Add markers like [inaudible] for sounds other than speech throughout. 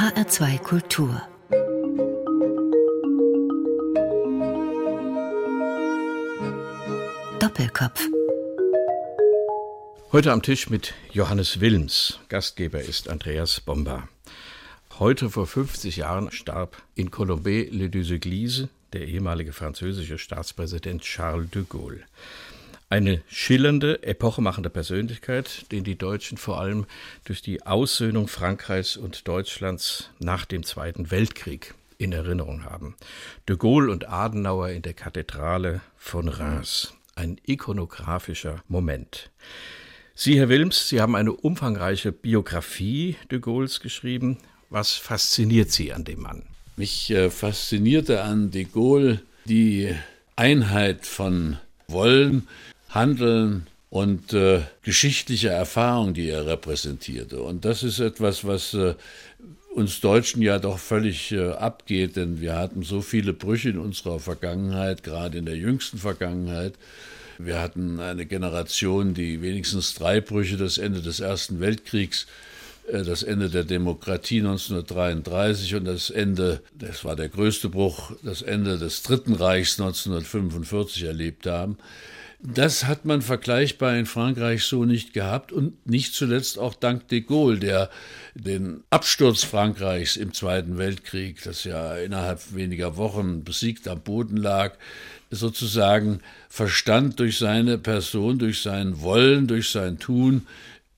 HR2 Kultur Doppelkopf Heute am Tisch mit Johannes Wilms. Gastgeber ist Andreas Bomba. Heute vor 50 Jahren starb in Colombey-le-Duseglise der ehemalige französische Staatspräsident Charles de Gaulle. Eine schillernde, epochemachende Persönlichkeit, den die Deutschen vor allem durch die Aussöhnung Frankreichs und Deutschlands nach dem Zweiten Weltkrieg in Erinnerung haben. De Gaulle und Adenauer in der Kathedrale von Reims. Ein ikonografischer Moment. Sie, Herr Wilms, Sie haben eine umfangreiche Biografie de Gaulles geschrieben. Was fasziniert Sie an dem Mann? Mich äh, faszinierte an de Gaulle die Einheit von Wollen, Handeln und äh, geschichtliche Erfahrung, die er repräsentierte. Und das ist etwas, was äh, uns Deutschen ja doch völlig äh, abgeht, denn wir hatten so viele Brüche in unserer Vergangenheit, gerade in der jüngsten Vergangenheit. Wir hatten eine Generation, die wenigstens drei Brüche, das Ende des Ersten Weltkriegs, äh, das Ende der Demokratie 1933 und das Ende, das war der größte Bruch, das Ende des Dritten Reichs 1945 erlebt haben. Das hat man vergleichbar in Frankreich so nicht gehabt und nicht zuletzt auch dank de Gaulle, der den Absturz Frankreichs im Zweiten Weltkrieg, das ja innerhalb weniger Wochen besiegt am Boden lag, sozusagen verstand durch seine Person, durch sein Wollen, durch sein Tun,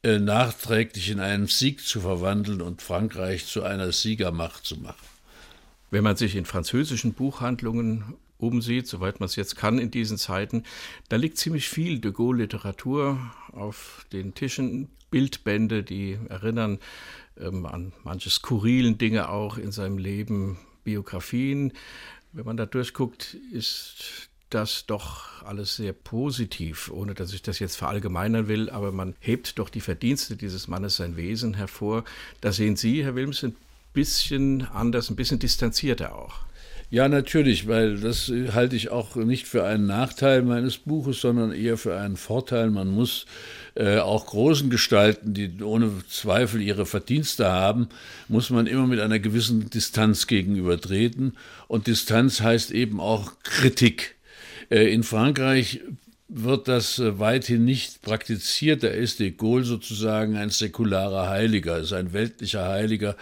äh, nachträglich in einen Sieg zu verwandeln und Frankreich zu einer Siegermacht zu machen. Wenn man sich in französischen Buchhandlungen umsieht, soweit man es jetzt kann in diesen Zeiten, da liegt ziemlich viel de Gaulle-Literatur auf den Tischen, Bildbände, die erinnern ähm, an manche skurrilen Dinge auch in seinem Leben, Biografien. Wenn man da durchguckt, ist das doch alles sehr positiv, ohne dass ich das jetzt verallgemeinern will, aber man hebt doch die Verdienste dieses Mannes, sein Wesen hervor. Da sehen Sie, Herr Wilms, ein bisschen anders, ein bisschen distanzierter auch. Ja, natürlich, weil das halte ich auch nicht für einen Nachteil meines Buches, sondern eher für einen Vorteil. Man muss äh, auch großen Gestalten, die ohne Zweifel ihre Verdienste haben, muss man immer mit einer gewissen Distanz gegenübertreten. Und Distanz heißt eben auch Kritik. Äh, in Frankreich wird das äh, weithin nicht praktiziert. Da ist de Gaulle sozusagen ein säkularer Heiliger, ist ein weltlicher Heiliger.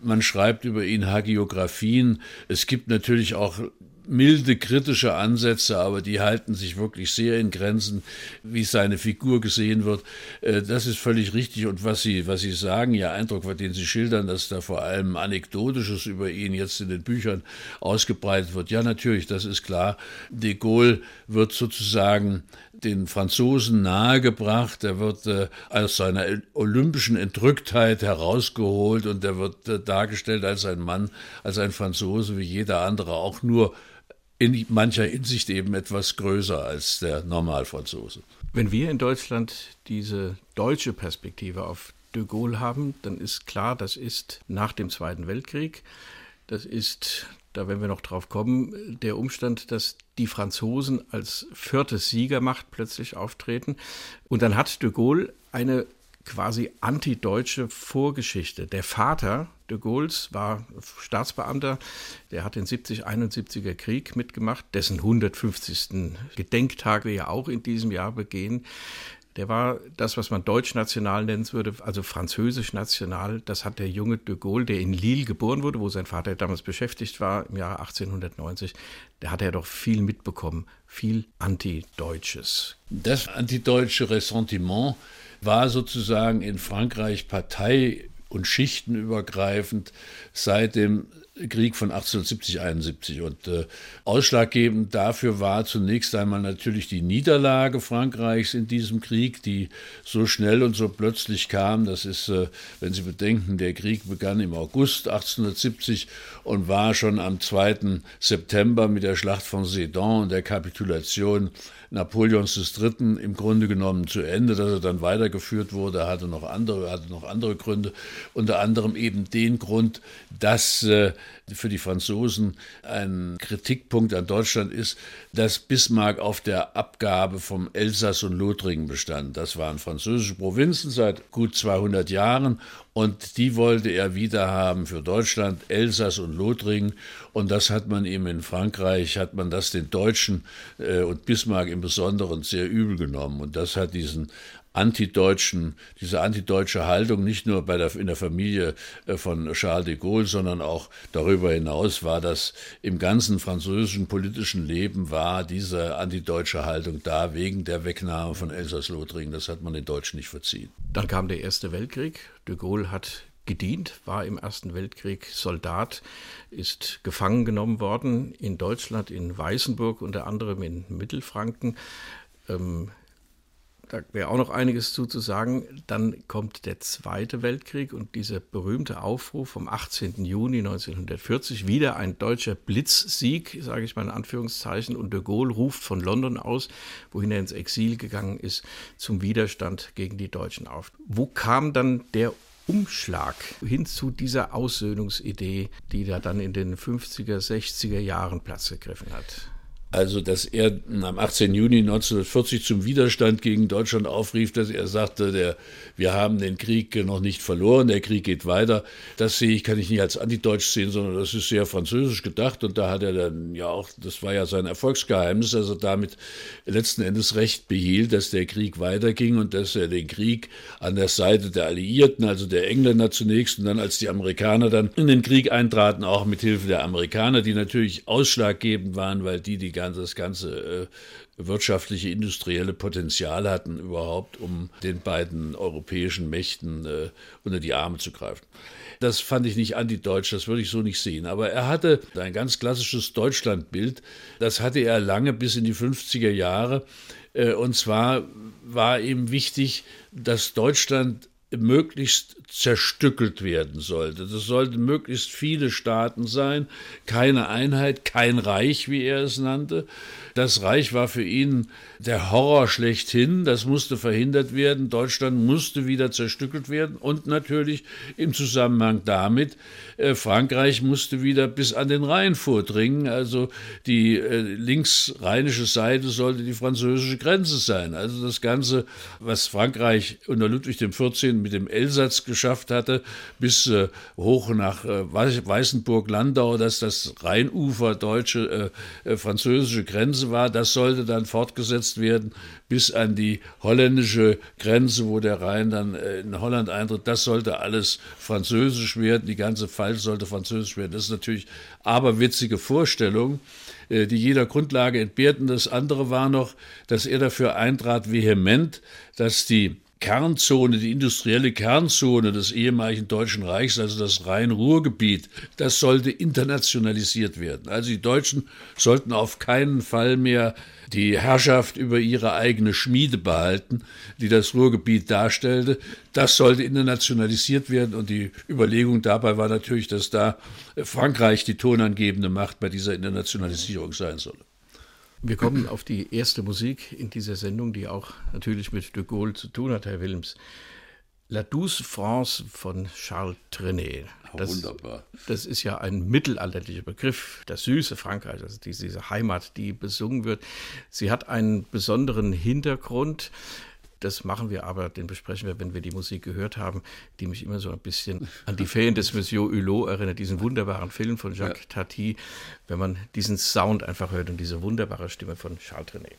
Man schreibt über ihn Hagiografien. Es gibt natürlich auch milde kritische Ansätze, aber die halten sich wirklich sehr in Grenzen, wie seine Figur gesehen wird. Äh, das ist völlig richtig. Und was Sie, was Sie sagen, Ihr Eindruck, den Sie schildern, dass da vor allem Anekdotisches über ihn jetzt in den Büchern ausgebreitet wird. Ja, natürlich, das ist klar. De Gaulle wird sozusagen den Franzosen nahegebracht, er wird äh, aus seiner olympischen Entrücktheit herausgeholt und er wird äh, dargestellt als ein Mann, als ein Franzose wie jeder andere, auch nur in mancher Hinsicht eben etwas größer als der Normalfranzose. Wenn wir in Deutschland diese deutsche Perspektive auf de Gaulle haben, dann ist klar, das ist nach dem Zweiten Weltkrieg. Das ist, da werden wir noch drauf kommen, der Umstand, dass die Franzosen als vierte Siegermacht plötzlich auftreten. Und dann hat de Gaulle eine quasi antideutsche Vorgeschichte. Der Vater de Gaulles war Staatsbeamter, der hat den 70-71er Krieg mitgemacht, dessen 150. Gedenktag wir ja auch in diesem Jahr begehen. Der war das, was man deutsch-national nennen würde, also französisch-national. Das hat der junge de Gaulle, der in Lille geboren wurde, wo sein Vater damals beschäftigt war, im Jahre 1890, der hat er doch viel mitbekommen, viel Antideutsches. Das antideutsche Ressentiment war sozusagen in Frankreich Partei und schichtenübergreifend seit dem Krieg von 1870, 71. Und äh, ausschlaggebend dafür war zunächst einmal natürlich die Niederlage Frankreichs in diesem Krieg, die so schnell und so plötzlich kam. Das ist, äh, wenn Sie bedenken, der Krieg begann im August 1870 und war schon am 2. September mit der Schlacht von Sedan und der Kapitulation Napoleons III. im Grunde genommen zu Ende, dass er dann weitergeführt wurde, hatte noch andere, hatte noch andere Gründe, unter anderem eben den Grund, dass äh, für die Franzosen ein Kritikpunkt an Deutschland ist, dass Bismarck auf der Abgabe vom Elsass und Lothringen bestand. Das waren französische Provinzen seit gut 200 Jahren und die wollte er wieder haben für Deutschland, Elsass und Lothringen. Und das hat man ihm in Frankreich, hat man das den Deutschen äh, und Bismarck im Besonderen sehr übel genommen. Und das hat diesen antideutschen, diese antideutsche Haltung nicht nur bei der, in der Familie äh, von Charles de Gaulle, sondern auch darüber hinaus war das im ganzen französischen politischen Leben war diese antideutsche Haltung da wegen der Wegnahme von Elsass-Lothringen. Das hat man den Deutschen nicht verziehen. Dann kam der Erste Weltkrieg. De Gaulle hat gedient, war im Ersten Weltkrieg Soldat, ist gefangen genommen worden in Deutschland, in Weißenburg, unter anderem in Mittelfranken. Ähm, da wäre auch noch einiges zu, zu sagen. Dann kommt der Zweite Weltkrieg und dieser berühmte Aufruf vom 18. Juni 1940, wieder ein deutscher Blitzsieg, sage ich mal in Anführungszeichen, und de Gaulle ruft von London aus, wohin er ins Exil gegangen ist, zum Widerstand gegen die Deutschen auf. Wo kam dann der Umschlag hin zu dieser Aussöhnungsidee, die da dann in den 50er, 60er Jahren Platz gegriffen hat? Also, dass er am 18. Juni 1940 zum Widerstand gegen Deutschland aufrief, dass er sagte, der, wir haben den Krieg noch nicht verloren, der Krieg geht weiter. Das sehe ich, kann ich nicht als antideutsch sehen, sondern das ist sehr französisch gedacht. Und da hat er dann ja auch, das war ja sein Erfolgsgeheimnis, dass er damit letzten Endes Recht behielt, dass der Krieg weiterging und dass er den Krieg an der Seite der Alliierten, also der Engländer zunächst und dann als die Amerikaner dann in den Krieg eintraten, auch mit Hilfe der Amerikaner, die natürlich ausschlaggebend waren, weil die die ganze, das ganze äh, wirtschaftliche, industrielle Potenzial hatten, überhaupt, um den beiden europäischen Mächten äh, unter die Arme zu greifen. Das fand ich nicht antideutsch, das würde ich so nicht sehen. Aber er hatte ein ganz klassisches Deutschlandbild, das hatte er lange bis in die 50er Jahre. Äh, und zwar war ihm wichtig, dass Deutschland möglichst zerstückelt werden sollte. Das sollten möglichst viele Staaten sein, keine Einheit, kein Reich, wie er es nannte. Das Reich war für ihn der Horror schlechthin, das musste verhindert werden, Deutschland musste wieder zerstückelt werden und natürlich im Zusammenhang damit, äh, Frankreich musste wieder bis an den Rhein vordringen, also die äh, linksrheinische Seite sollte die französische Grenze sein. Also das Ganze, was Frankreich unter Ludwig XIV. mit dem Elsatz geschafft hatte, bis äh, hoch nach äh, Weißenburg-Landau, dass das Rheinufer deutsche, äh, äh, französische Grenze war, das sollte dann fortgesetzt werden bis an die holländische Grenze, wo der Rhein dann äh, in Holland eintritt. Das sollte alles französisch werden, die ganze Pfalz sollte französisch werden. Das ist natürlich aberwitzige Vorstellung, äh, die jeder Grundlage entbehrten. Das andere war noch, dass er dafür eintrat, vehement, dass die Kernzone, die industrielle Kernzone des ehemaligen Deutschen Reichs, also das Rhein-Ruhr-Gebiet, das sollte internationalisiert werden. Also die Deutschen sollten auf keinen Fall mehr die Herrschaft über ihre eigene Schmiede behalten, die das Ruhrgebiet darstellte. Das sollte internationalisiert werden und die Überlegung dabei war natürlich, dass da Frankreich die tonangebende Macht bei dieser Internationalisierung sein solle. Wir kommen auf die erste Musik in dieser Sendung, die auch natürlich mit de Gaulle zu tun hat, Herr Wilms. La Douce France von Charles Trenet. Das, Wunderbar. Das ist ja ein mittelalterlicher Begriff, das süße Frankreich, also diese Heimat, die besungen wird. Sie hat einen besonderen Hintergrund. Das machen wir aber, den besprechen wir, wenn wir die Musik gehört haben, die mich immer so ein bisschen an die Ferien des Monsieur Hulot erinnert, diesen wunderbaren Film von Jacques ja. Tati, wenn man diesen Sound einfach hört und diese wunderbare Stimme von Charles Trenet.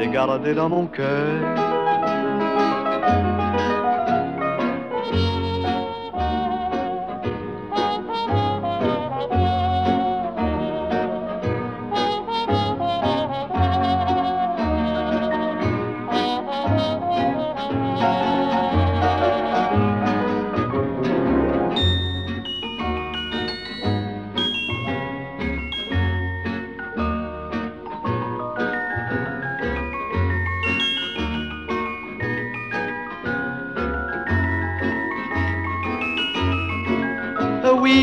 t'ai gardé dans mon cœur.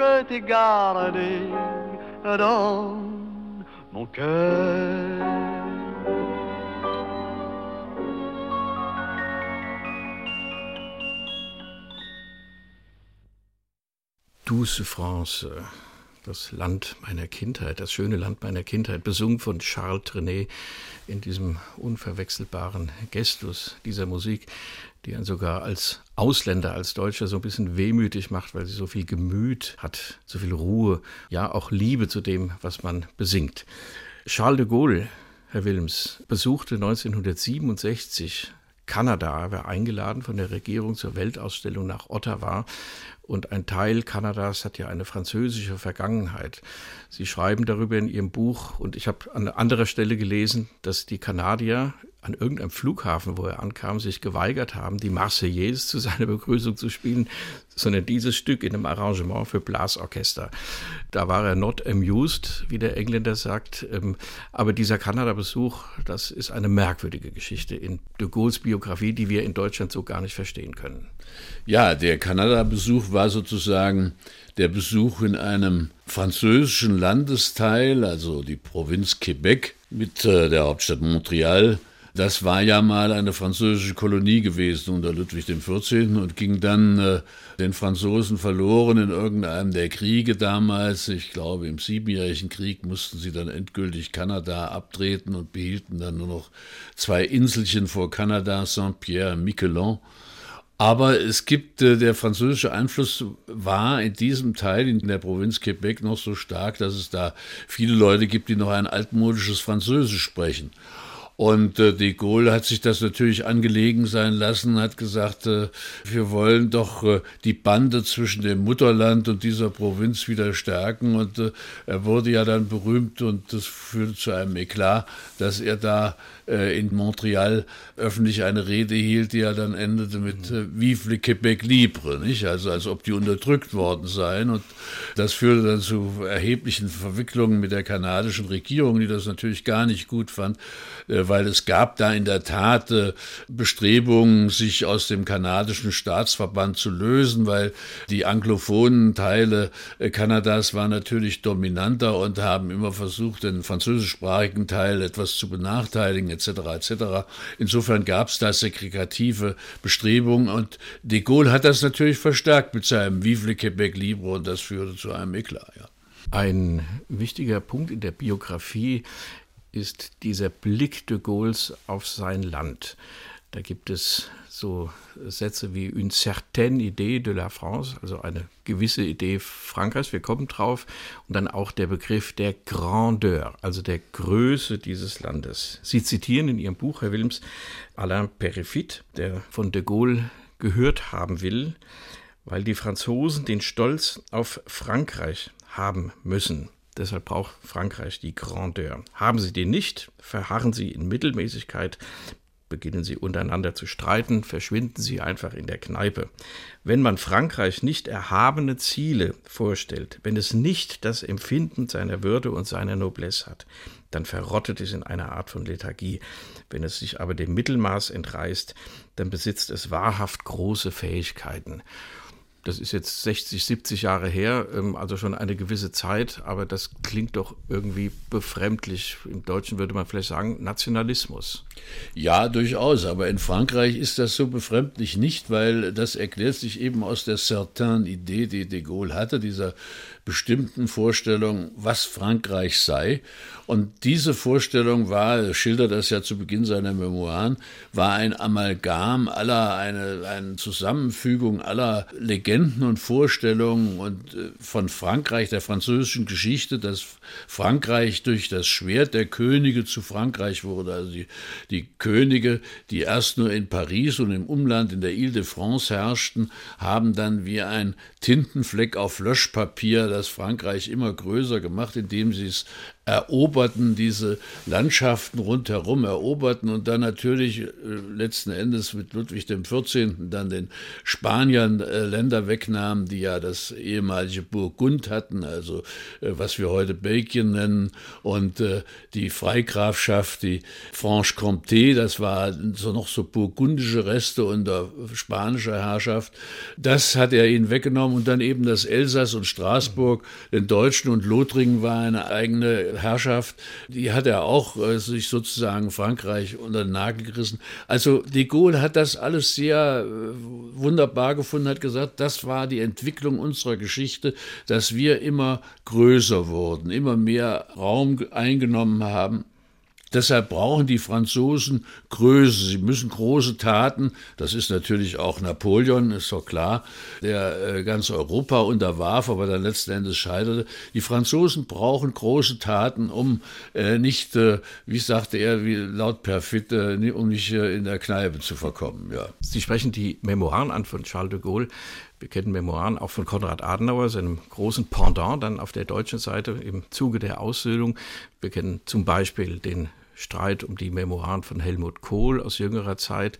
je t'ai dans mon cœur. Douce France, das Land meiner Kindheit, das schöne Land meiner Kindheit, besungen von Charles Trenet in diesem unverwechselbaren Gestus dieser Musik die einen sogar als Ausländer, als Deutscher so ein bisschen wehmütig macht, weil sie so viel Gemüt hat, so viel Ruhe, ja auch Liebe zu dem, was man besingt. Charles de Gaulle, Herr Wilms, besuchte 1967 Kanada, er war eingeladen von der Regierung zur Weltausstellung nach Ottawa und ein Teil Kanadas hat ja eine französische Vergangenheit. Sie schreiben darüber in Ihrem Buch und ich habe an anderer Stelle gelesen, dass die Kanadier an irgendeinem Flughafen, wo er ankam, sich geweigert haben, die Marseillaise zu seiner Begrüßung zu spielen, sondern dieses Stück in einem Arrangement für Blasorchester. Da war er not amused, wie der Engländer sagt. Ähm, aber dieser Kanada-Besuch, das ist eine merkwürdige Geschichte in de Gaulles Biografie, die wir in Deutschland so gar nicht verstehen können. Ja, der Kanada-Besuch war sozusagen der Besuch in einem französischen Landesteil, also die Provinz Quebec mit äh, der Hauptstadt Montreal das war ja mal eine französische Kolonie gewesen unter Ludwig XIV. und ging dann äh, den Franzosen verloren in irgendeinem der Kriege damals. Ich glaube, im Siebenjährigen Krieg mussten sie dann endgültig Kanada abtreten und behielten dann nur noch zwei Inselchen vor Kanada, Saint-Pierre und Miquelon. Aber es gibt, äh, der französische Einfluss war in diesem Teil, in der Provinz Quebec, noch so stark, dass es da viele Leute gibt, die noch ein altmodisches Französisch sprechen. Und äh, de Gaulle hat sich das natürlich angelegen sein lassen, hat gesagt, äh, wir wollen doch äh, die Bande zwischen dem Mutterland und dieser Provinz wieder stärken. Und äh, er wurde ja dann berühmt und das führte zu einem Eklat, dass er da äh, in Montreal öffentlich eine Rede hielt, die ja dann endete mit äh, Vive le Québec libre, nicht? Also als ob die unterdrückt worden seien. Und das führte dann zu erheblichen Verwicklungen mit der kanadischen Regierung, die das natürlich gar nicht gut fand, äh, weil es gab da in der Tat äh, Bestrebungen, sich aus dem kanadischen Staatsverband zu lösen, weil die anglophonen Teile äh, Kanadas waren natürlich dominanter und haben immer versucht, den französischsprachigen Teil etwas zu benachteiligen etc. etc. Insofern gab es da segregative Bestrebungen und de Gaulle hat das natürlich verstärkt mit seinem Vive le Québec libre und das führte zu einem Eklat. Ja. Ein wichtiger Punkt in der Biografie ist dieser Blick de Gaulles auf sein Land. Da gibt es so Sätze wie une certaine idée de la France, also eine gewisse Idee Frankreichs, wir kommen drauf. Und dann auch der Begriff der Grandeur, also der Größe dieses Landes. Sie zitieren in Ihrem Buch, Herr Wilms, Alain Perifit, der von de Gaulle gehört haben will, weil die Franzosen den Stolz auf Frankreich haben müssen. Deshalb braucht Frankreich die Grandeur. Haben sie den nicht, verharren sie in Mittelmäßigkeit, beginnen sie untereinander zu streiten, verschwinden sie einfach in der Kneipe. Wenn man Frankreich nicht erhabene Ziele vorstellt, wenn es nicht das Empfinden seiner Würde und seiner Noblesse hat, dann verrottet es in einer Art von Lethargie. Wenn es sich aber dem Mittelmaß entreißt, dann besitzt es wahrhaft große Fähigkeiten das ist jetzt 60, 70 Jahre her, ähm, also schon eine gewisse Zeit, aber das klingt doch irgendwie befremdlich. Im Deutschen würde man vielleicht sagen Nationalismus. Ja, durchaus, aber in Frankreich ist das so befremdlich nicht, weil das erklärt sich eben aus der certaine Idee, die de Gaulle hatte, dieser bestimmten Vorstellung, was Frankreich sei. Und diese Vorstellung war, er schildert das ja zu Beginn seiner Memoiren, war ein Amalgam aller, eine, eine Zusammenfügung aller Legenden und Vorstellungen und äh, von Frankreich, der französischen Geschichte, dass Frankreich durch das Schwert der Könige zu Frankreich wurde. Also die, die Könige, die erst nur in Paris und im Umland in der Ile-de-France herrschten, haben dann wie ein Tintenfleck auf Löschpapier das Frankreich immer größer gemacht, indem sie es eroberten, diese Landschaften rundherum eroberten und dann natürlich äh, letzten Endes mit Ludwig XIV. dann den Spaniern äh, Länder wegnahmen, die ja das ehemalige Burgund hatten, also äh, was wir heute Belgien nennen, und die Freigrafschaft, die Franche-Comté, das war so noch so burgundische Reste unter spanischer Herrschaft. Das hat er ihnen weggenommen und dann eben das Elsass und Straßburg, den Deutschen und Lothringen war eine eigene Herrschaft, die hat er auch äh, sich sozusagen Frankreich unter den Nagel gerissen. Also de Gaulle hat das alles sehr äh, wunderbar gefunden, hat gesagt, das war die Entwicklung unserer Geschichte, dass wir immer größer wurden, immer mehr Raum eingenommen haben Deshalb brauchen die Franzosen Größe. Sie müssen große Taten. Das ist natürlich auch Napoleon, ist doch klar, der äh, ganz Europa unterwarf, aber dann letzten Endes scheiterte. Die Franzosen brauchen große Taten, um äh, nicht, äh, wie sagte er, wie laut Perfit, äh, um nicht in der Kneipe zu verkommen. Ja. Sie sprechen die Memoiren an von Charles de Gaulle. Wir kennen Memoiren auch von Konrad Adenauer, seinem großen Pendant dann auf der deutschen Seite im Zuge der Aussöhnung. Wir kennen zum Beispiel den Streit um die Memoiren von Helmut Kohl aus jüngerer Zeit.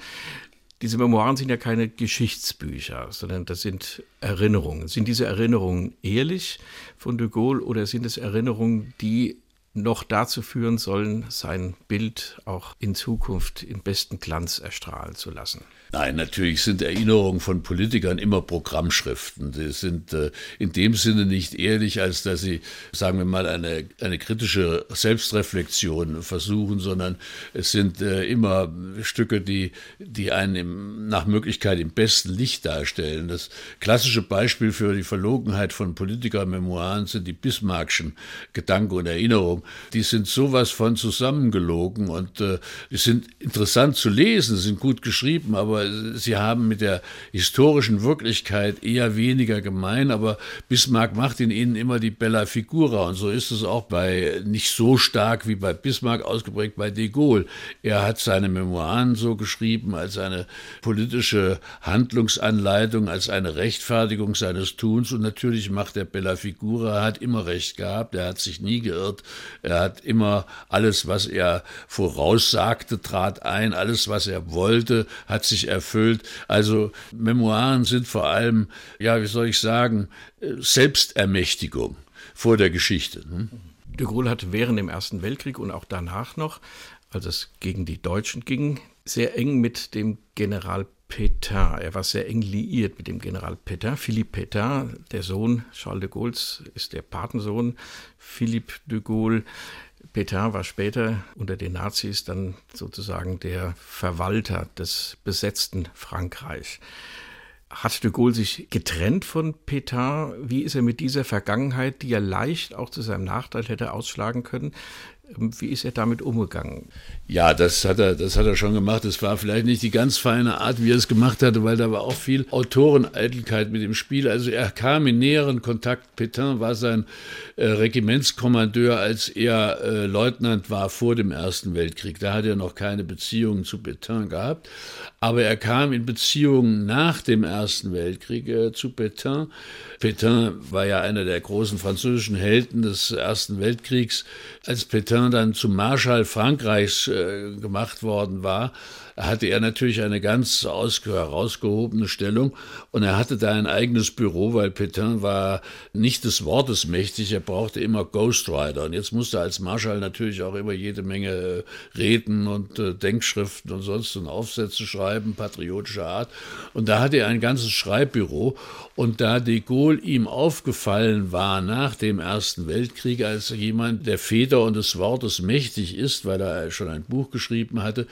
Diese Memoiren sind ja keine Geschichtsbücher, sondern das sind Erinnerungen. Sind diese Erinnerungen ehrlich von de Gaulle oder sind es Erinnerungen, die noch dazu führen sollen, sein Bild auch in Zukunft in besten Glanz erstrahlen zu lassen? Nein, natürlich sind Erinnerungen von Politikern immer Programmschriften. Sie sind äh, in dem Sinne nicht ehrlich, als dass sie, sagen wir mal, eine, eine kritische Selbstreflexion versuchen, sondern es sind äh, immer Stücke, die, die einen im, nach Möglichkeit im besten Licht darstellen. Das klassische Beispiel für die Verlogenheit von Politikermemoiren sind die Bismarckschen Gedanken und Erinnerungen. Die sind sowas von zusammengelogen und äh, sind interessant zu lesen, sind gut geschrieben, aber sie haben mit der historischen Wirklichkeit eher weniger gemein, aber Bismarck macht in ihnen immer die Bella Figura und so ist es auch bei nicht so stark wie bei Bismarck ausgeprägt bei de Gaulle. Er hat seine Memoiren so geschrieben als eine politische Handlungsanleitung, als eine Rechtfertigung seines Tuns und natürlich macht er Bella Figura, hat immer recht gehabt, er hat sich nie geirrt, er hat immer alles, was er voraussagte, trat ein, alles, was er wollte, hat sich erfüllt. Also Memoiren sind vor allem, ja, wie soll ich sagen, Selbstermächtigung vor der Geschichte. Ne? De Gaulle hatte während dem Ersten Weltkrieg und auch danach noch, als es gegen die Deutschen ging, sehr eng mit dem General Pétain. Er war sehr eng liiert mit dem General Pétain. Philippe Pétain, der Sohn Charles de Gaulles, ist der Patensohn Philippe de Gaulle. Pétain war später unter den Nazis dann sozusagen der Verwalter des besetzten Frankreich. Hat de Gaulle sich getrennt von Pétain? Wie ist er mit dieser Vergangenheit, die er leicht auch zu seinem Nachteil hätte ausschlagen können, Wie ist er damit umgegangen? Ja, das hat er, das hat er schon gemacht. Es war vielleicht nicht die ganz feine Art, wie er es gemacht hatte, weil da war auch viel Autoreneitelkeit mit dem Spiel. Also er kam in näheren Kontakt. Petain war sein äh, Regimentskommandeur, als er äh, Leutnant war vor dem Ersten Weltkrieg. Da hat er noch keine Beziehungen zu Petain gehabt. Aber er kam in Beziehungen nach dem Ersten Weltkrieg äh, zu Petain. Petain war ja einer der großen französischen Helden des Ersten Weltkriegs. Als Petain dann zum Marschall Frankreichs äh, gemacht worden war, hatte er natürlich eine ganz herausgehobene Stellung und er hatte da ein eigenes Büro, weil Petain war nicht des Wortes mächtig, er brauchte immer Ghostwriter und jetzt musste er als Marschall natürlich auch immer jede Menge äh, Reden und äh, Denkschriften und sonst und Aufsätze schreiben, patriotischer Art. Und da hatte er ein ganzes Schreibbüro und da de Gaulle ihm aufgefallen war nach dem Ersten Weltkrieg als jemand, der Feder und des Wortes mächtig ist, weil er schon ein Buch geschrieben hatte,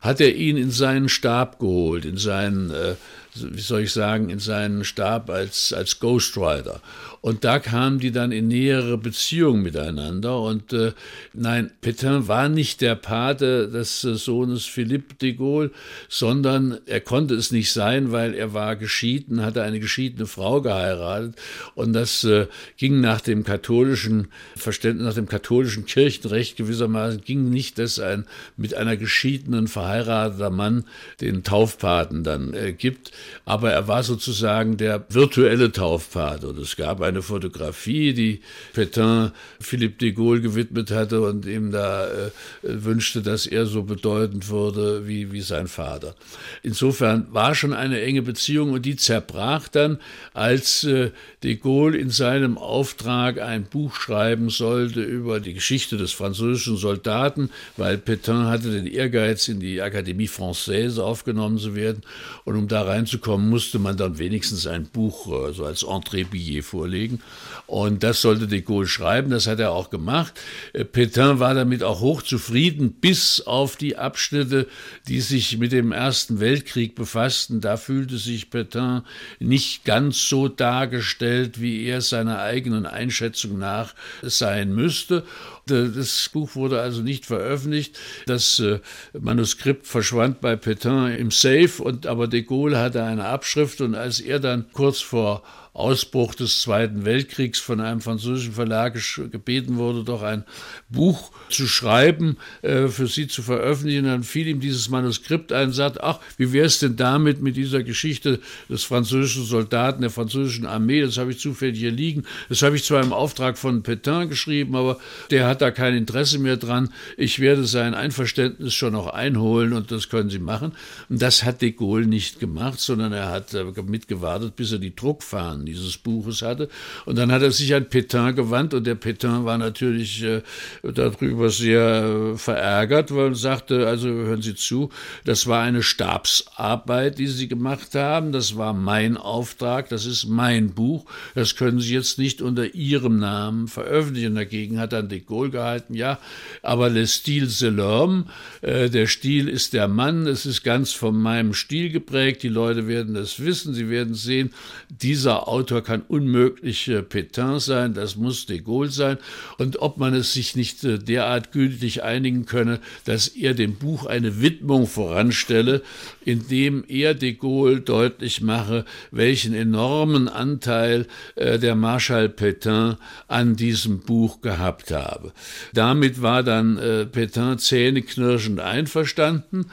hat er ihn in seinen Stab geholt, in seinen äh, wie soll ich sagen, in seinen Stab als, als Ghostwriter. Und da kamen die dann in nähere Beziehung miteinander. Und äh, nein, Petain war nicht der Pate des äh, Sohnes Philippe de Gaulle, sondern er konnte es nicht sein, weil er war geschieden, hatte eine geschiedene Frau geheiratet. Und das äh, ging nach dem katholischen Verständnis, nach dem katholischen Kirchenrecht gewissermaßen, ging nicht, dass ein mit einer geschiedenen verheirateter Mann den Taufpaten dann äh, gibt aber er war sozusagen der virtuelle Taufpate. Und es gab eine Fotografie, die Petain Philippe de Gaulle gewidmet hatte und ihm da äh, wünschte, dass er so bedeutend wurde wie, wie sein Vater. Insofern war schon eine enge Beziehung und die zerbrach dann, als äh, de Gaulle in seinem Auftrag ein Buch schreiben sollte über die Geschichte des französischen Soldaten, weil Petain hatte den Ehrgeiz, in die Akademie Française aufgenommen zu werden. Und um da reinzukommen, musste man dann wenigstens ein Buch äh, so als Entrée-Billet vorlegen. Und das sollte de Gaulle schreiben, das hat er auch gemacht. Äh, Petain war damit auch hochzufrieden, bis auf die Abschnitte, die sich mit dem Ersten Weltkrieg befassten. Da fühlte sich Petain nicht ganz so dargestellt, wie er seiner eigenen Einschätzung nach sein müsste. Das Buch wurde also nicht veröffentlicht. Das äh, Manuskript verschwand bei Petain im Safe und aber de Gaulle hatte eine Abschrift und als er dann kurz vor Ausbruch des Zweiten Weltkriegs von einem französischen Verlag gebeten wurde, doch ein Buch zu schreiben, äh, für sie zu veröffentlichen. Dann fiel ihm dieses Manuskript ein und sagte, ach, wie wäre es denn damit mit dieser Geschichte des französischen Soldaten, der französischen Armee, das habe ich zufällig hier liegen. Das habe ich zwar im Auftrag von Petain geschrieben, aber der hat da kein Interesse mehr dran. Ich werde sein Einverständnis schon noch einholen und das können Sie machen. Und das hat de Gaulle nicht gemacht, sondern er hat äh, mitgewartet, bis er die Druckfahnen dieses Buches hatte. Und dann hat er sich an Petain gewandt und der Petain war natürlich äh, darüber sehr äh, verärgert, weil er sagte, also hören Sie zu, das war eine Stabsarbeit, die Sie gemacht haben, das war mein Auftrag, das ist mein Buch, das können Sie jetzt nicht unter Ihrem Namen veröffentlichen. Dagegen hat dann de Gaulle gehalten, ja, aber le style c'est l'homme, äh, der Stil ist der Mann, es ist ganz von meinem Stil geprägt, die Leute werden das wissen, sie werden sehen, dieser Autor kann unmöglich äh, Petain sein, das muss de Gaulle sein. Und ob man es sich nicht äh, derart gütlich einigen könne, dass er dem Buch eine Widmung voranstelle, indem er de Gaulle deutlich mache, welchen enormen Anteil äh, der Marschall Petain an diesem Buch gehabt habe. Damit war dann Petain zähneknirschend einverstanden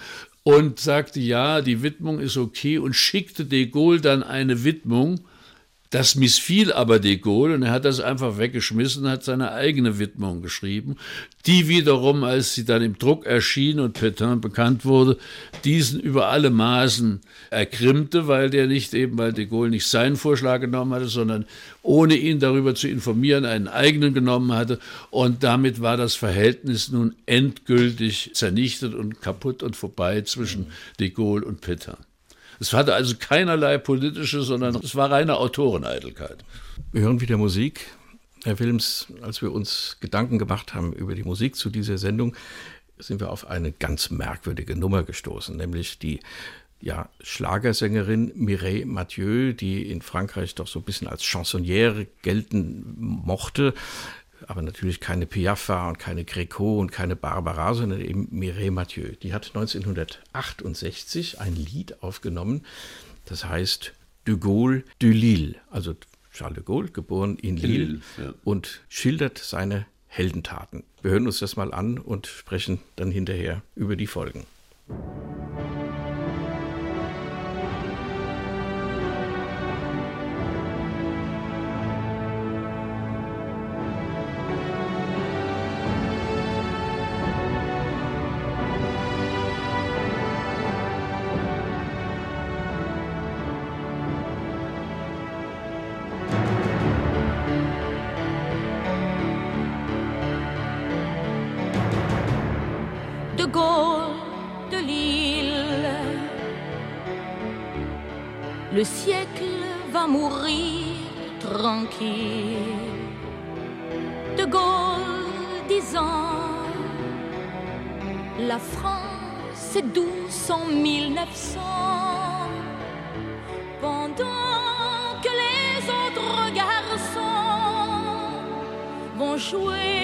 und sagte, ja, die Widmung ist okay und schickte de Gaulle dann eine Widmung, das missfiel aber de Gaulle und er hat das einfach weggeschmissen, hat seine eigene Widmung geschrieben, die wiederum, als sie dann im Druck erschien und Petain bekannt wurde, diesen über alle Maßen ergrimmte, weil der nicht eben, weil de Gaulle nicht seinen Vorschlag genommen hatte, sondern ohne ihn darüber zu informieren, einen eigenen genommen hatte. Und damit war das Verhältnis nun endgültig zernichtet und kaputt und vorbei zwischen de Gaulle und Petain. Es hatte also keinerlei politische, sondern es war reine Autoreneitelkeit. Wir hören wieder Musik. Herr Wilms, als wir uns Gedanken gemacht haben über die Musik zu dieser Sendung, sind wir auf eine ganz merkwürdige Nummer gestoßen, nämlich die ja, Schlagersängerin Mireille Mathieu, die in Frankreich doch so ein bisschen als Chansonniere gelten mochte, aber natürlich keine Piaffa und keine Greco und keine Barbara, sondern eben Mireille Mathieu. Die hat 1968 ein Lied aufgenommen, das heißt De Gaulle de Lille, also Charles de Gaulle, geboren in Lille, Lille ja. und schildert seine Heldentaten. Wir hören uns das mal an und sprechen dann hinterher über die Folgen. De Gaulle disant La France est douce en 1900 pendant que les autres garçons vont jouer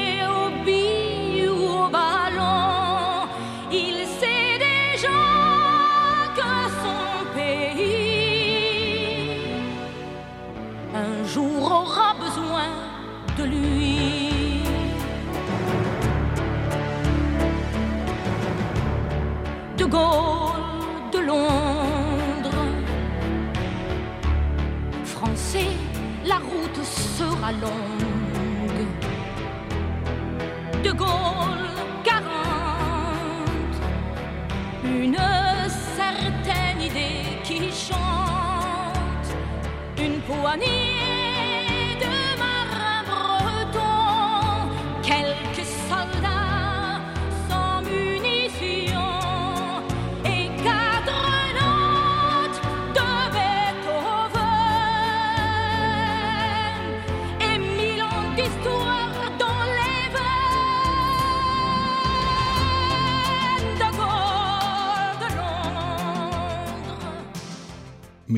De Gaulle, 40, une certaine idée qui chante, une poignée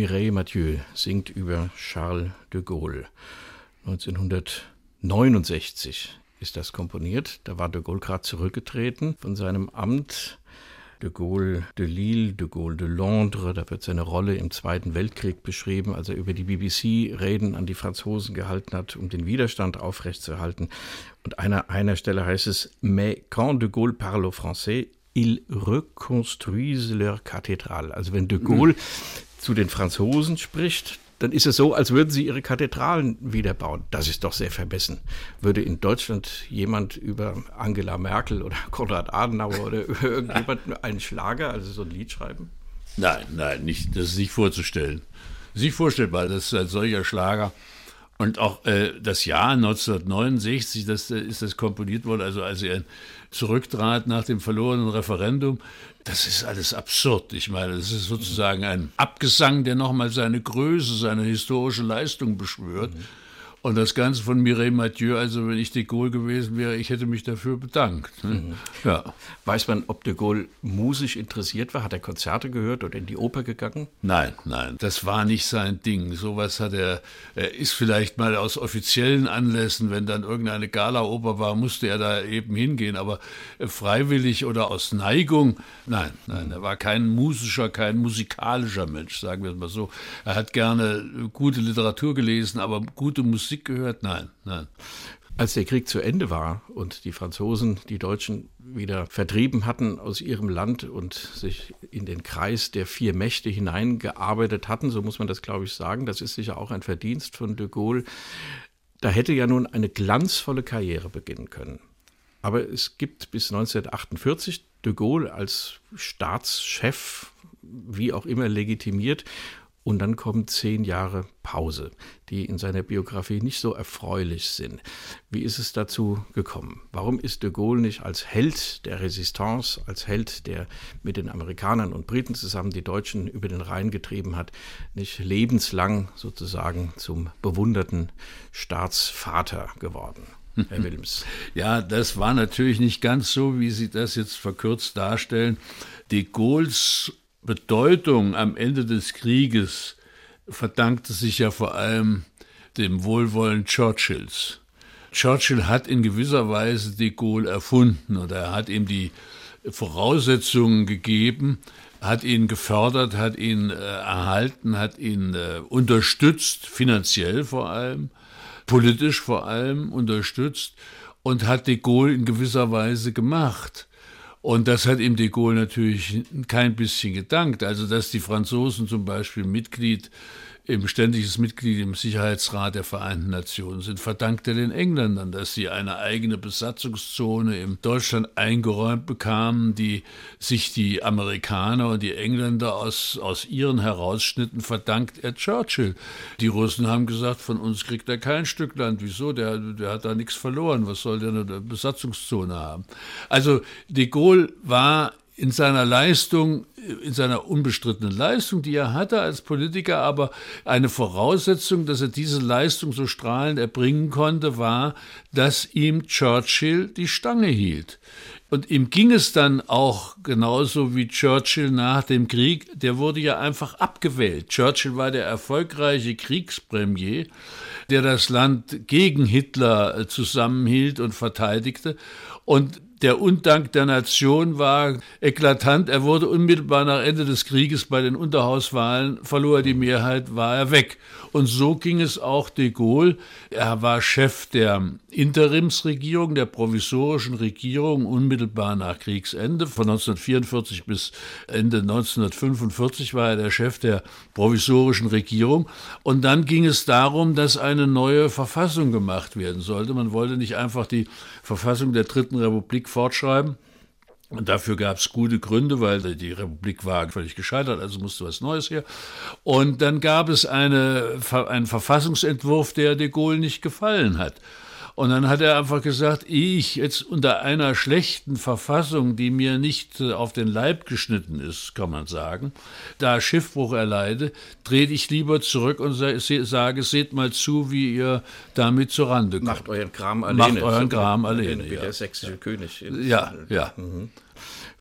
Mireille Mathieu singt über Charles de Gaulle. 1969 ist das komponiert. Da war de Gaulle gerade zurückgetreten von seinem Amt. De Gaulle de Lille, de Gaulle de Londres, da wird seine Rolle im Zweiten Weltkrieg beschrieben, als er über die BBC Reden an die Franzosen gehalten hat, um den Widerstand aufrechtzuerhalten. Und einer, einer Stelle heißt es, Mais quand de Gaulle parle au français, ils reconstruisent leur cathédrale. Also wenn de Gaulle zu den Franzosen spricht, dann ist es so, als würden sie ihre Kathedralen wiederbauen. Das ist doch sehr vermessen. Würde in Deutschland jemand über Angela Merkel oder [laughs] Konrad Adenauer oder [laughs] irgendjemanden einen Schlager, also so ein Lied schreiben? Nein, nein, nicht, das ist nicht vorzustellen. Das ist nicht vorstellbar, das ist ein solcher Schlager. Und auch äh, das Jahr 1969, das äh, ist das komponiert worden, also als er zurücktrat nach dem verlorenen Referendum. Das ist alles absurd. Ich meine, das ist sozusagen ein Abgesang, der nochmal seine Größe, seine historische Leistung beschwört. Und das Ganze von Mireille Mathieu, also wenn ich de Gaulle gewesen wäre, ich hätte mich dafür bedankt. Ne? Ja. Weiß man, ob de Gaulle musisch interessiert war? Hat er Konzerte gehört oder in die Oper gegangen? Nein, nein, das war nicht sein Ding. Sowas hat er, er ist vielleicht mal aus offiziellen Anlässen, wenn dann irgendeine Galaoper war, musste er da eben hingehen, aber äh, freiwillig oder aus Neigung, nein, nein, er war kein musischer, kein musikalischer Mensch, sagen wir es mal so. Er hat gerne äh, gute Literatur gelesen, aber gute Musik gehört, nein, nein. Als der Krieg zu Ende war und die Franzosen die Deutschen wieder vertrieben hatten aus ihrem Land und sich in den Kreis der vier Mächte hineingearbeitet hatten, so muss man das, glaube ich, sagen, das ist sicher auch ein Verdienst von de Gaulle, da hätte ja nun eine glanzvolle Karriere beginnen können. Aber es gibt bis 1948 de Gaulle als Staatschef, wie auch immer, legitimiert. Und dann kommen zehn Jahre Pause, die in seiner Biografie nicht so erfreulich sind. Wie ist es dazu gekommen? Warum ist de Gaulle nicht als Held der Resistance, als Held, der mit den Amerikanern und Briten zusammen die Deutschen über den Rhein getrieben hat, nicht lebenslang sozusagen zum bewunderten Staatsvater geworden? Herr [laughs] Wilms. Ja, das war natürlich nicht ganz so, wie Sie das jetzt verkürzt darstellen. De Gaulles Bedeutung am Ende des Krieges verdankte sich ja vor allem dem Wohlwollen Churchills. Churchill hat in gewisser Weise de Gaulle erfunden oder er hat ihm die Voraussetzungen gegeben, hat ihn gefördert, hat ihn äh, erhalten, hat ihn äh, unterstützt, finanziell vor allem, politisch vor allem unterstützt und hat de Gaulle in gewisser Weise gemacht. Und das hat ihm de Gaulle natürlich kein bisschen gedankt. Also, dass die Franzosen zum Beispiel Mitglied eben ständiges Mitglied im Sicherheitsrat der Vereinten Nationen sind, verdankt er den Engländern, dass sie eine eigene Besatzungszone in Deutschland eingeräumt bekamen, die sich die Amerikaner und die Engländer aus, aus ihren herausschnitten, verdankt er Churchill. Die Russen haben gesagt, von uns kriegt er kein Stück Land. Wieso? Der, der hat da nichts verloren. Was soll der eine Besatzungszone haben? Also de Gaulle war in seiner Leistung, in seiner unbestrittenen Leistung, die er hatte als Politiker, aber eine Voraussetzung, dass er diese Leistung so strahlend erbringen konnte, war, dass ihm Churchill die Stange hielt. Und ihm ging es dann auch genauso wie Churchill nach dem Krieg, der wurde ja einfach abgewählt. Churchill war der erfolgreiche Kriegspremier, der das Land gegen Hitler zusammenhielt und verteidigte. Und der Undank der Nation war eklatant. Er wurde unmittelbar nach Ende des Krieges bei den Unterhauswahlen, verlor er die Mehrheit, war er weg. Und so ging es auch de Gaulle. Er war Chef der Interimsregierung, der provisorischen Regierung unmittelbar nach Kriegsende. Von 1944 bis Ende 1945 war er der Chef der provisorischen Regierung. Und dann ging es darum, dass eine neue Verfassung gemacht werden sollte. Man wollte nicht einfach die Verfassung der Dritten Republik fortschreiben. Und dafür gab es gute Gründe, weil die Republik war völlig gescheitert, also musste was Neues her. Und dann gab es eine, einen Verfassungsentwurf, der de Gaulle nicht gefallen hat. Und dann hat er einfach gesagt, ich jetzt unter einer schlechten Verfassung, die mir nicht äh, auf den Leib geschnitten ist, kann man sagen, da Schiffbruch erleide, trete ich lieber zurück und sage, seht mal zu, wie ihr damit zurande kommt. Macht euren Kram alleine. Macht euren Kram alleine, Wie ja. der sächsische König. Ja, ja.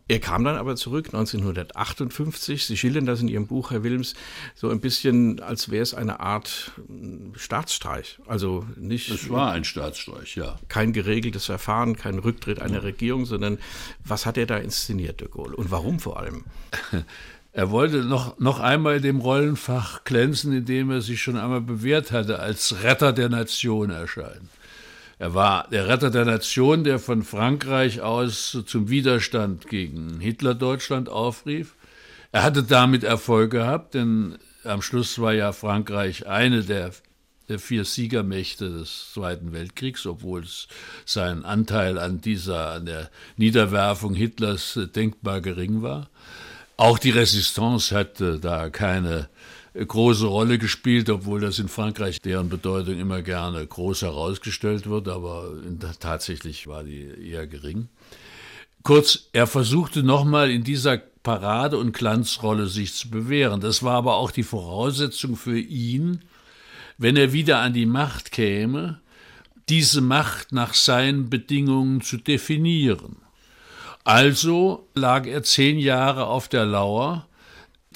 Er kam dann aber zurück 1958. Sie schildern das in Ihrem Buch, Herr Wilms, so ein bisschen, als wäre es eine Art äh, Staatsstreich. Also nicht Es war ein Staatsstreich, ja. kein geregeltes Verfahren, kein Rücktritt einer Regierung, sondern was hat er da inszeniert, de Gaulle? Und warum vor allem? [laughs] Er wollte noch, noch einmal dem Rollenfach glänzen, indem er sich schon einmal bewährt hatte, als Retter der Nation erscheinen. Er war der Retter der Nation, der von Frankreich aus zum Widerstand gegen Hitler-Deutschland aufrief. Er hatte damit Erfolg gehabt, denn am Schluss war ja Frankreich eine der, vier Siegermächte des Zweiten Weltkriegs, obwohl es sein Anteil an dieser, an der Niederwerfung Hitlers denkbar gering war. Auch die Resistance hatte da keine große Rolle gespielt, obwohl das in Frankreich deren Bedeutung immer gerne groß herausgestellt wird, aber tatsächlich war die eher gering. Kurz, er versuchte nochmal in dieser Parade- und Glanzrolle sich zu bewähren. Das war aber auch die Voraussetzung für ihn, wenn er wieder an die Macht käme, diese Macht nach seinen Bedingungen zu definieren. Also lag er zehn Jahre auf der Lauer,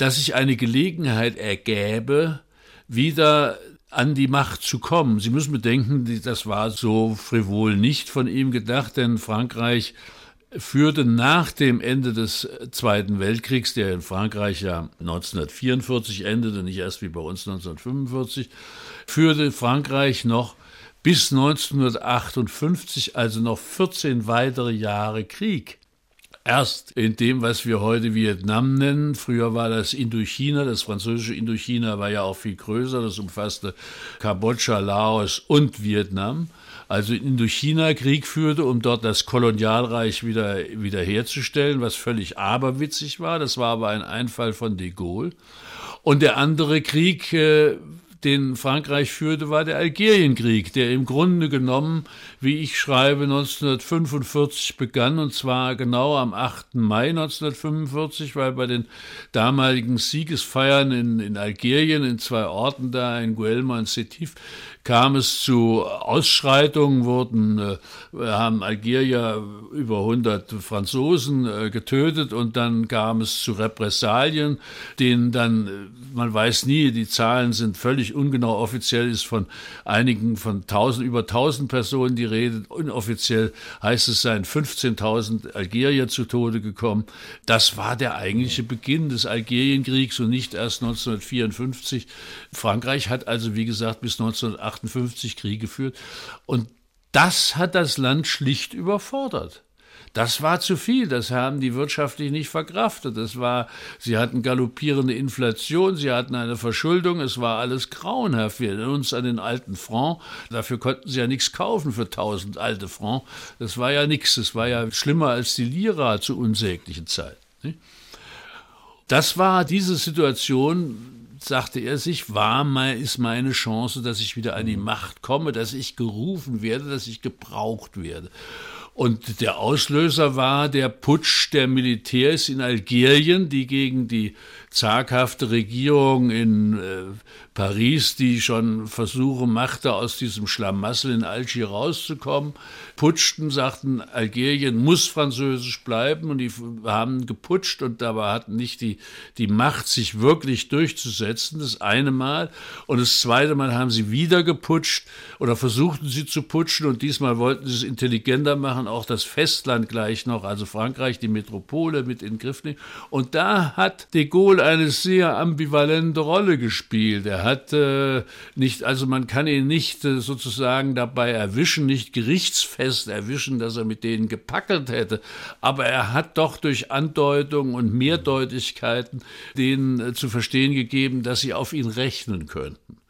dass sich eine Gelegenheit ergäbe, wieder an die Macht zu kommen. Sie müssen bedenken, das war so frivol nicht von ihm gedacht, denn Frankreich führte nach dem Ende des Zweiten Weltkriegs, der in Frankreich ja 1944 endete, nicht erst wie bei uns 1945, führte Frankreich noch bis 1958, also noch 14 weitere Jahre Krieg. Erst in dem, was wir heute Vietnam nennen. Früher war das Indochina, das französische Indochina war ja auch viel größer. Das umfasste Kambodscha, Laos und Vietnam. Also in Indochina Krieg führte, um dort das Kolonialreich wieder wiederherzustellen, was völlig aberwitzig war. Das war aber ein Einfall von de Gaulle. Und der andere Krieg, äh, den Frankreich führte, war der Algerienkrieg, der im Grunde genommen, wie ich schreibe, 1945 begann, und zwar genau am 8. Mai 1945, weil bei den damaligen Siegesfeiern in, in Algerien, in zwei Orten da, in Guelma und Sétif, kam es zu Ausschreitungen, wurden, äh, haben Algerier über 100 Franzosen äh, getötet und dann kam es zu Repressalien, denen dann, äh, man weiß nie, die Zahlen sind völlig ungenau. Offiziell ist von einigen, von tausend, über tausend Personen die Rede. Inoffiziell heißt es, seien 15.000 Algerier zu Tode gekommen. Das war der eigentliche Beginn des Algerienkriegs und nicht erst 1954. Frankreich hat also, wie gesagt, bis 1958 Krieg geführt. Und das hat das Land schlicht überfordert. Das war zu viel, das haben die wirtschaftlich nicht verkraftet. Das war, sie hatten galoppierende Inflation, sie hatten eine Verschuldung, es war alles grauenhaft. Wir erinnern uns an den alten Franc, dafür konnten sie ja nichts kaufen für tausend alte Franc. Das war ja nichts, das war ja schlimmer als die Lira zu unsäglichen Zeiten. Das war diese Situation, sagte er sich, war mal, ist meine Chance, dass ich wieder an die Macht komme, dass ich gerufen werde, dass ich gebraucht werde. Und der Auslöser war der Putsch der Militärs in Algerien, die gegen die zaghafte Regierung in äh, Paris, die schon Versuche machte, aus diesem Schlamassel in Algier rauszukommen, putschten, sagten, Algerien muss französisch bleiben und die haben geputscht und dabei hatten nicht die, die Macht, sich wirklich durchzusetzen, das eine Mal. Und das zweite Mal haben sie wieder geputscht oder versuchten sie zu putschen und diesmal wollten sie es intelligenter machen, auch das Festland gleich noch, also Frankreich, die Metropole mit in den Griff nehmen. Und da hat de Gaulle eine sehr ambivalente Rolle gespielt. Er hat äh, nicht, also man kann ihn nicht äh, sozusagen dabei erwischen, nicht gerichtsfest erwischen, dass er mit denen gepackelt hätte, aber er hat doch durch Andeutungen und Mehrdeutigkeiten denen äh, zu verstehen gegeben, dass sie auf ihn rechnen könnten.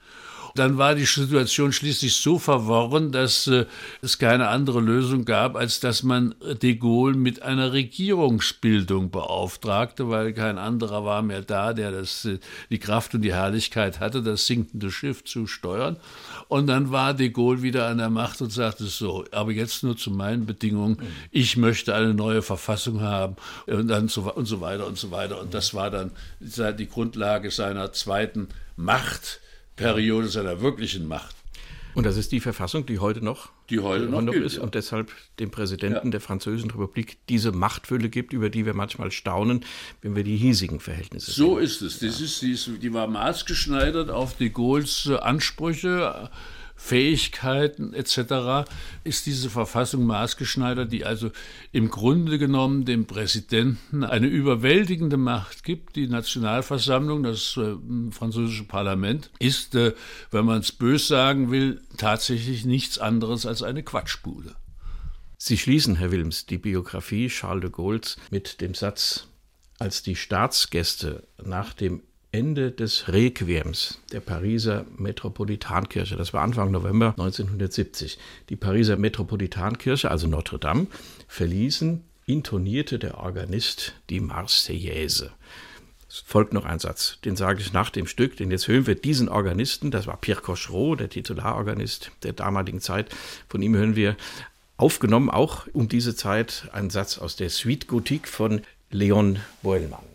Dann war die Situation schließlich so verworren, dass äh, es keine andere Lösung gab, als dass man de Gaulle mit einer Regierungsbildung beauftragte, weil kein anderer war mehr da, der das, äh, die Kraft und die Herrlichkeit hatte, das sinkende Schiff zu steuern. Und dann war de Gaulle wieder an der Macht und sagte so, aber jetzt nur zu meinen Bedingungen, ich möchte eine neue Verfassung haben und dann so, und so weiter und so weiter. Und das war dann die Grundlage seiner zweiten Macht Periode seiner wirklichen Macht. Und das ist die Verfassung, die heute noch, die heute noch, noch gilt, ist ja. und deshalb dem Präsidenten ja. der Französischen Republik diese Machtfülle gibt, über die wir manchmal staunen, wenn wir die hiesigen Verhältnisse So sehen. ist es. Das ja. ist, die, ist, die war maßgeschneidert auf de Gaulles Ansprüche Fähigkeiten etc. ist diese Verfassung maßgeschneidert, die also im Grunde genommen dem Präsidenten eine überwältigende Macht gibt. Die Nationalversammlung, das äh, französische Parlament, ist, äh, wenn man es bös sagen will, tatsächlich nichts anderes als eine Quatschbude. Sie schließen, Herr Wilms, die Biografie Charles de Gaulles mit dem Satz, als die Staatsgäste nach dem Ende des Requiems der Pariser Metropolitankirche. Das war Anfang November 1970. Die Pariser Metropolitankirche, also Notre Dame, verließen, intonierte der Organist die Marseillaise. Es folgt noch ein Satz, den sage ich nach dem Stück, denn jetzt hören wir diesen Organisten, das war Pierre Cochereau, der Titularorganist der damaligen Zeit. Von ihm hören wir aufgenommen auch um diese Zeit einen Satz aus der Suite Gothique von Leon Boelmann.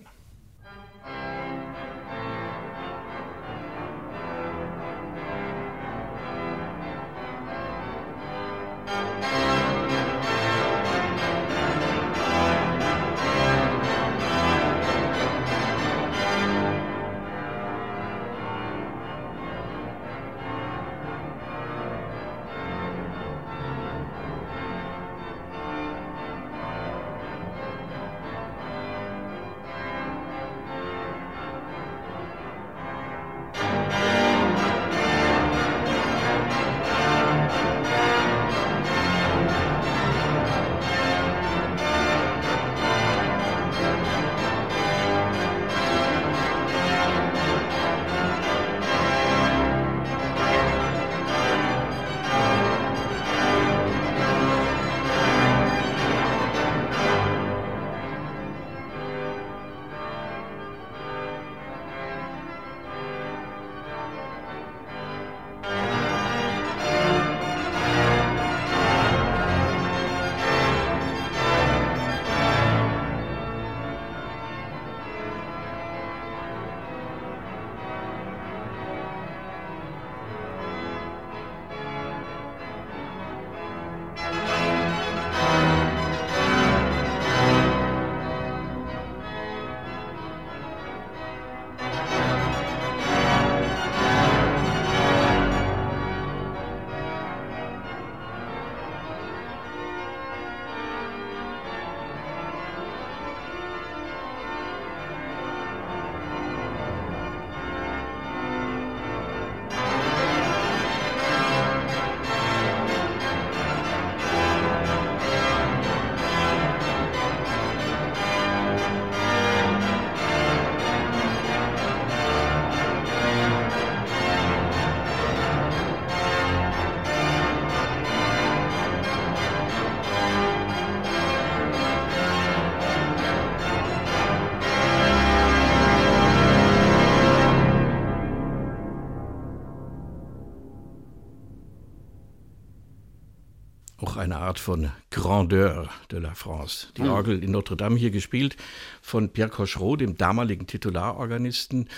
Eine Art von Grandeur de la France. Die Orgel in Notre Dame hier gespielt von Pierre Cochereau, dem damaligen Titularorganisten.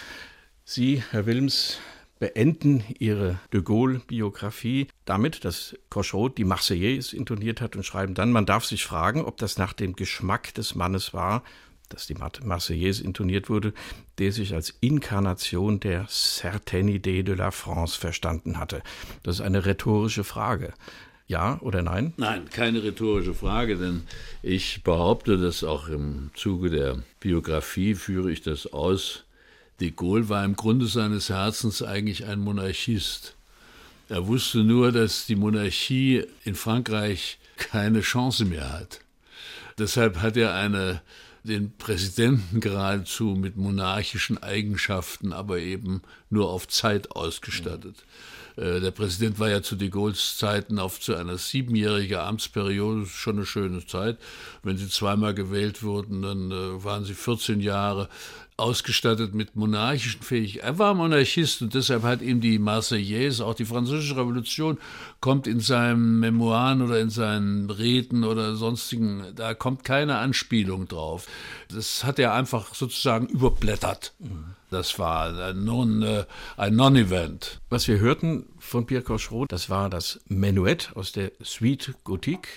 Sie, Herr Wilms, beenden Ihre de Gaulle-Biografie damit, dass Cochereau die Marseillaise intoniert hat und schreiben dann, man darf sich fragen, ob das nach dem Geschmack des Mannes war, dass die Marseillaise intoniert wurde, der sich als Inkarnation der Certaine Idée de la France verstanden hatte. Das ist eine rhetorische Frage. Ja oder nein? Nein, keine rhetorische Frage, denn ich behaupte, dass auch im Zuge der Biografie führe ich das aus. De Gaulle war im Grunde seines Herzens eigentlich ein Monarchist. Er wusste nur, dass die Monarchie in Frankreich keine Chance mehr hat. Deshalb hat er eine, den Präsidenten geradezu mit monarchischen Eigenschaften, aber eben nur auf Zeit ausgestattet. Äh, Der Präsident war ja zu de Gaulles Zeiten auf zu einer siebenjährigen Amtsperiode, schon eine schöne Zeit. Wenn sie zweimal gewählt wurden, dann äh, waren sie 14 Jahre ausgestattet mit monarchischen Fähigkeiten. Er war Monarchist und deshalb hat ihm die Marseillaise, auch die Französische Revolution, kommt in seinen Memoiren oder in seinen Reden oder sonstigen, da kommt keine Anspielung drauf. Das hat er einfach sozusagen überblättert. Das war Non- äh, ein Non-Event. Was wir hörten von Pierre Cochereau, das war das Menuett aus der Suite Gothique.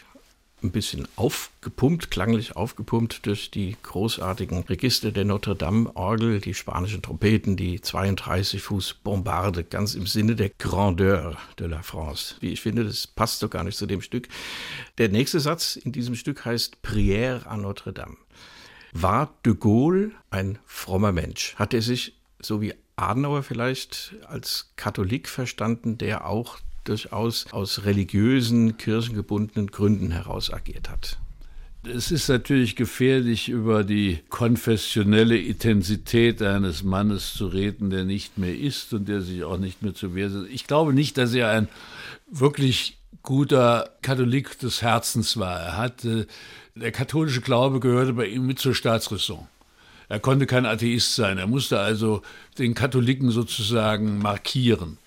Ein bisschen aufgepumpt, klanglich aufgepumpt durch die großartigen Register der Notre Dame Orgel, die spanischen Trompeten, die 32 Fuß Bombarde, ganz im Sinne der Grandeur de la France. Wie ich finde, das passt so gar nicht zu dem Stück. Der nächste Satz in diesem Stück heißt Prière à Notre Dame. War de Gaulle ein frommer Mensch? Hat er sich, so wie Adenauer vielleicht, als Katholik verstanden, der auch durchaus aus religiösen, kirchengebundenen Gründen heraus agiert hat? Es ist natürlich gefährlich, über die konfessionelle Intensität eines Mannes zu reden, der nicht mehr ist und der sich auch nicht mehr zu Wehr setzt. Ich glaube nicht, dass er ein wirklich guter Katholik des Herzens war. Er hatte, der katholische Glaube gehörte bei ihm mit zur Staatsräson. Er konnte kein Atheist sein. Er musste also den Katholiken sozusagen markieren.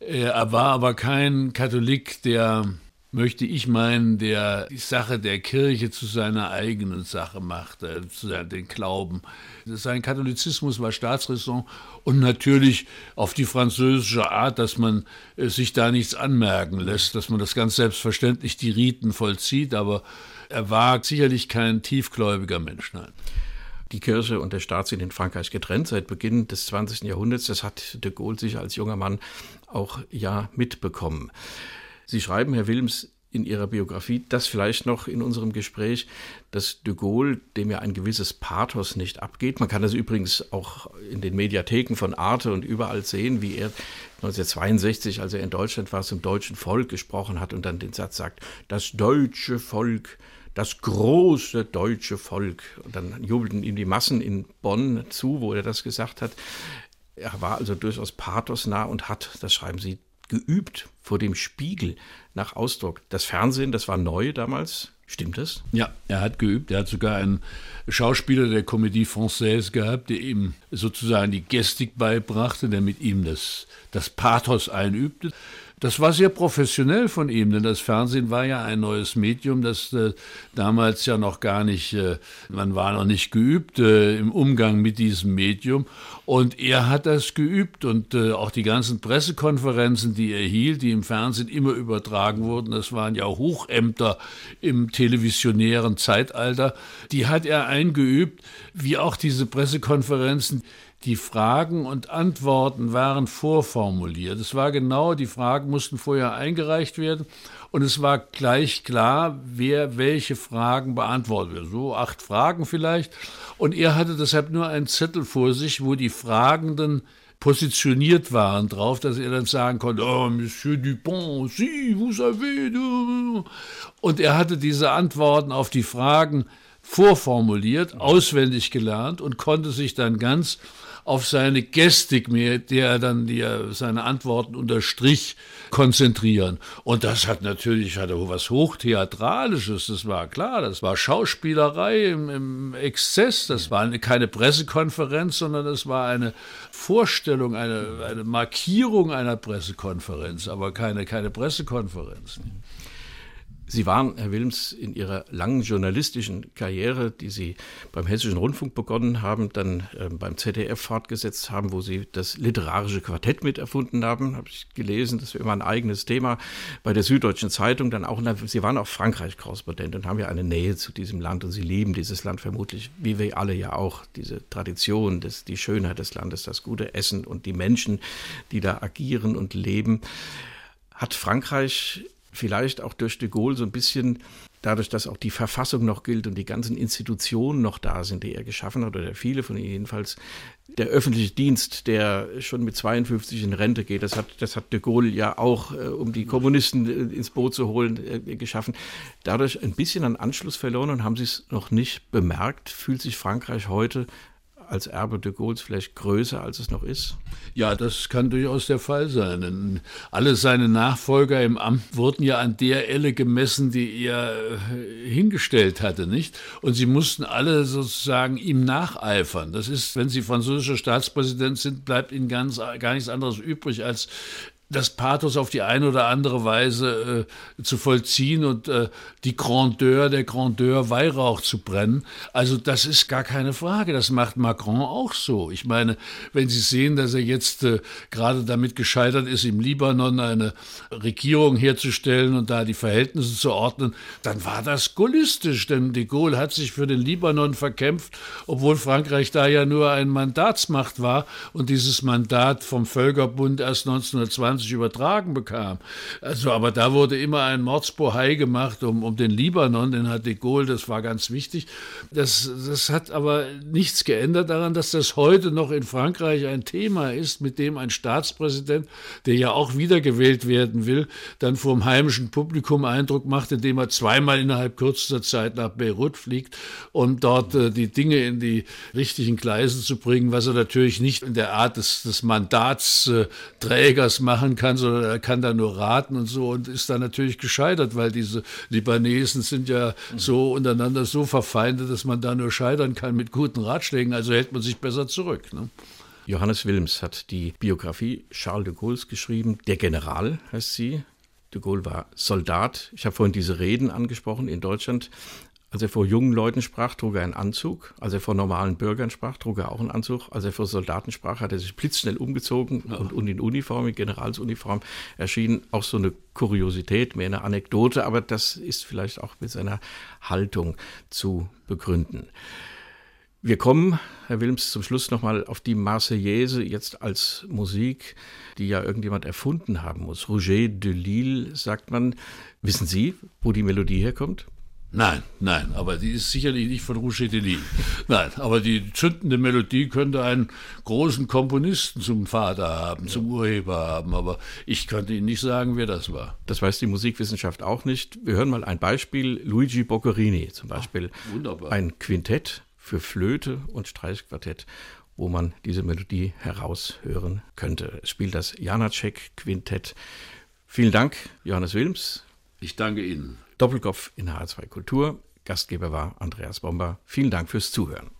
Er war aber kein Katholik, der, möchte ich meinen, der die Sache der Kirche zu seiner eigenen Sache machte, zu den Glauben. Sein Katholizismus war Staatsräson und natürlich auf die französische Art, dass man äh, sich da nichts anmerken lässt, dass man das ganz selbstverständlich die Riten vollzieht, aber er war sicherlich kein tiefgläubiger Mensch, nein. Die Kirche und der Staat sind in Frankreich getrennt seit Beginn des 20. Jahrhunderts. Das hat de Gaulle sich als junger Mann auch ja mitbekommen. Sie schreiben, Herr Wilms, in Ihrer Biografie, das vielleicht noch in unserem Gespräch, dass de Gaulle, dem ja ein gewisses Pathos nicht abgeht. Man kann das übrigens auch in den Mediatheken von Arte und überall sehen, wie er 1962, als er in Deutschland war, zum deutschen Volk gesprochen hat und dann den Satz sagt, das deutsche Volk das große deutsche Volk. Und dann jubelten ihm die Massen in Bonn zu, wo er das gesagt hat. Er war also durchaus pathosnah und hat, das schreiben Sie, geübt vor dem Spiegel nach Ausdruck. Das Fernsehen, das war neu damals. Stimmt das? Ja, er hat geübt. Er hat sogar einen Schauspieler der Comédie Française gehabt, der ihm sozusagen die Gestik beibrachte, der mit ihm das, das Pathos einübte. Das war sehr professionell von ihm, denn das Fernsehen war ja ein neues Medium, das äh, damals ja noch gar nicht, äh, man war noch nicht geübt äh, im Umgang mit diesem Medium. Und er hat das geübt und äh, auch die ganzen Pressekonferenzen, die er hielt, die im Fernsehen immer übertragen wurden, das waren ja Hochämter im televisionären Zeitalter, die hat er eingeübt, wie auch diese Pressekonferenzen die Fragen und Antworten waren vorformuliert. Es war genau, die Fragen mussten vorher eingereicht werden und es war gleich klar, wer welche Fragen beantwortet. So acht Fragen vielleicht. Und er hatte deshalb nur einen Zettel vor sich, wo die Fragenden positioniert waren drauf, dass er dann sagen konnte, oh, Monsieur Dupont, si, vous savez. du. Und er hatte diese Antworten auf die Fragen vorformuliert, auswendig gelernt und konnte sich dann ganz auf seine Gestik, mit der er dann die, seine Antworten unterstrich, konzentrieren. Und das hat natürlich hatte was Hochtheatralisches, das war klar, das war Schauspielerei im, im Exzess, das war eine, keine Pressekonferenz, sondern das war eine Vorstellung, eine, eine Markierung einer Pressekonferenz, aber keine, keine Pressekonferenz. Sie waren, Herr Wilms, in Ihrer langen journalistischen Karriere, die Sie beim Hessischen Rundfunk begonnen haben, dann äh, beim ZDF fortgesetzt haben, wo Sie das literarische Quartett mit erfunden haben, habe ich gelesen, das wäre immer ein eigenes Thema, bei der Süddeutschen Zeitung dann auch, Sie waren auch Frankreich-Korrespondent und haben ja eine Nähe zu diesem Land und Sie lieben dieses Land vermutlich, wie wir alle ja auch, diese Tradition, das, die Schönheit des Landes, das gute Essen und die Menschen, die da agieren und leben. Hat Frankreich vielleicht auch durch de Gaulle so ein bisschen dadurch, dass auch die Verfassung noch gilt und die ganzen Institutionen noch da sind, die er geschaffen hat, oder viele von ihnen jedenfalls, der öffentliche Dienst, der schon mit 52 in Rente geht, das hat, das hat de Gaulle ja auch, äh, um die Kommunisten äh, ins Boot zu holen, äh, geschaffen. Dadurch ein bisschen an Anschluss verloren und haben sie es noch nicht bemerkt. Fühlt sich Frankreich heute als Erbe de Gaulles vielleicht größer, als es noch ist? Ja, das kann durchaus der Fall sein. Denn alle seine Nachfolger im Amt wurden ja an der Elle gemessen, die er äh, hingestellt hatte, nicht? Und sie mussten alle sozusagen ihm nacheifern. Das ist, wenn sie französischer Staatspräsident sind, bleibt ihnen ganz, gar nichts anderes übrig, als das Pathos auf die eine oder andere Weise äh, zu vollziehen und äh, die Grandeur der Grandeur Weihrauch zu brennen. Also das ist gar keine Frage. Das macht Macron auch so. Ich meine, wenn Sie sehen, dass er jetzt äh, gerade damit gescheitert ist, im Libanon eine Regierung herzustellen und da die Verhältnisse zu ordnen, dann war das gaullistisch, denn de Gaulle hat sich für den Libanon verkämpft, obwohl Frankreich da ja nur ein Mandatsmacht war und dieses Mandat vom Völkerbund erst 1920 1920 übertragen bekam. Also, aber da wurde immer ein Mordsbohai gemacht um, um den Libanon, den hat de Gaulle, das war ganz wichtig. Das, das hat aber nichts geändert daran, dass das heute noch in Frankreich ein Thema ist, mit dem ein Staatspräsident, der ja auch wiedergewählt werden will, dann vor dem heimischen Publikum Eindruck macht, indem er zweimal innerhalb kürzester Zeit nach Beirut fliegt, um dort äh, die Dinge in die richtigen Gleise zu bringen, was er natürlich nicht in der Art des, des Mandatsträgers machen machen kann, sondern er kann da nur raten und so und ist da natürlich gescheitert, weil diese Libanesen sind ja so untereinander so verfeindet, dass man da nur scheitern kann mit guten Ratschlägen. Also hält man sich besser zurück. Ne? Johannes Wilms hat die Biografie Charles de Gaulles geschrieben. Der General heißt sie. De Gaulle war Soldat. Ich habe vorhin diese Reden angesprochen in Deutschland. Als er vor jungen Leuten sprach, trug er einen Anzug. Als er vor normalen Bürgern sprach, trug er auch einen Anzug. Als er vor Soldaten sprach, hat er sich blitzschnell umgezogen ja. und, in Uniform, in Generalsuniform erschien. Auch so eine Kuriosität, mehr eine Anekdote, aber das ist vielleicht auch mit seiner Haltung zu begründen. Wir kommen, Herr Wilms, zum Schluss nochmal auf die Marseillaise jetzt als Musik, die ja irgendjemand erfunden haben muss. Roger de Lille, sagt man. Wissen Sie, wo die Melodie herkommt? Nein, nein, aber die ist sicherlich nicht von Roger Delis. Nein, aber die zündende Melodie könnte einen großen Komponisten zum Vater haben, ja. zum Urheber haben, aber ich könnte Ihnen nicht sagen, wer das war. Das weiß die Musikwissenschaft auch nicht. Wir hören mal ein Beispiel. Luigi Boccherini zum Beispiel. Ach, wunderbar. Ein Quintett für Flöte und Streichquartett wo man diese Melodie heraushören könnte. Es spielt das Janacek Quintett. Vielen Dank, Johannes Wilms. Ich danke Ihnen. Doppelkopf in H2 Kultur. Gastgeber war Andreas Bomber. Vielen Dank fürs Zuhören.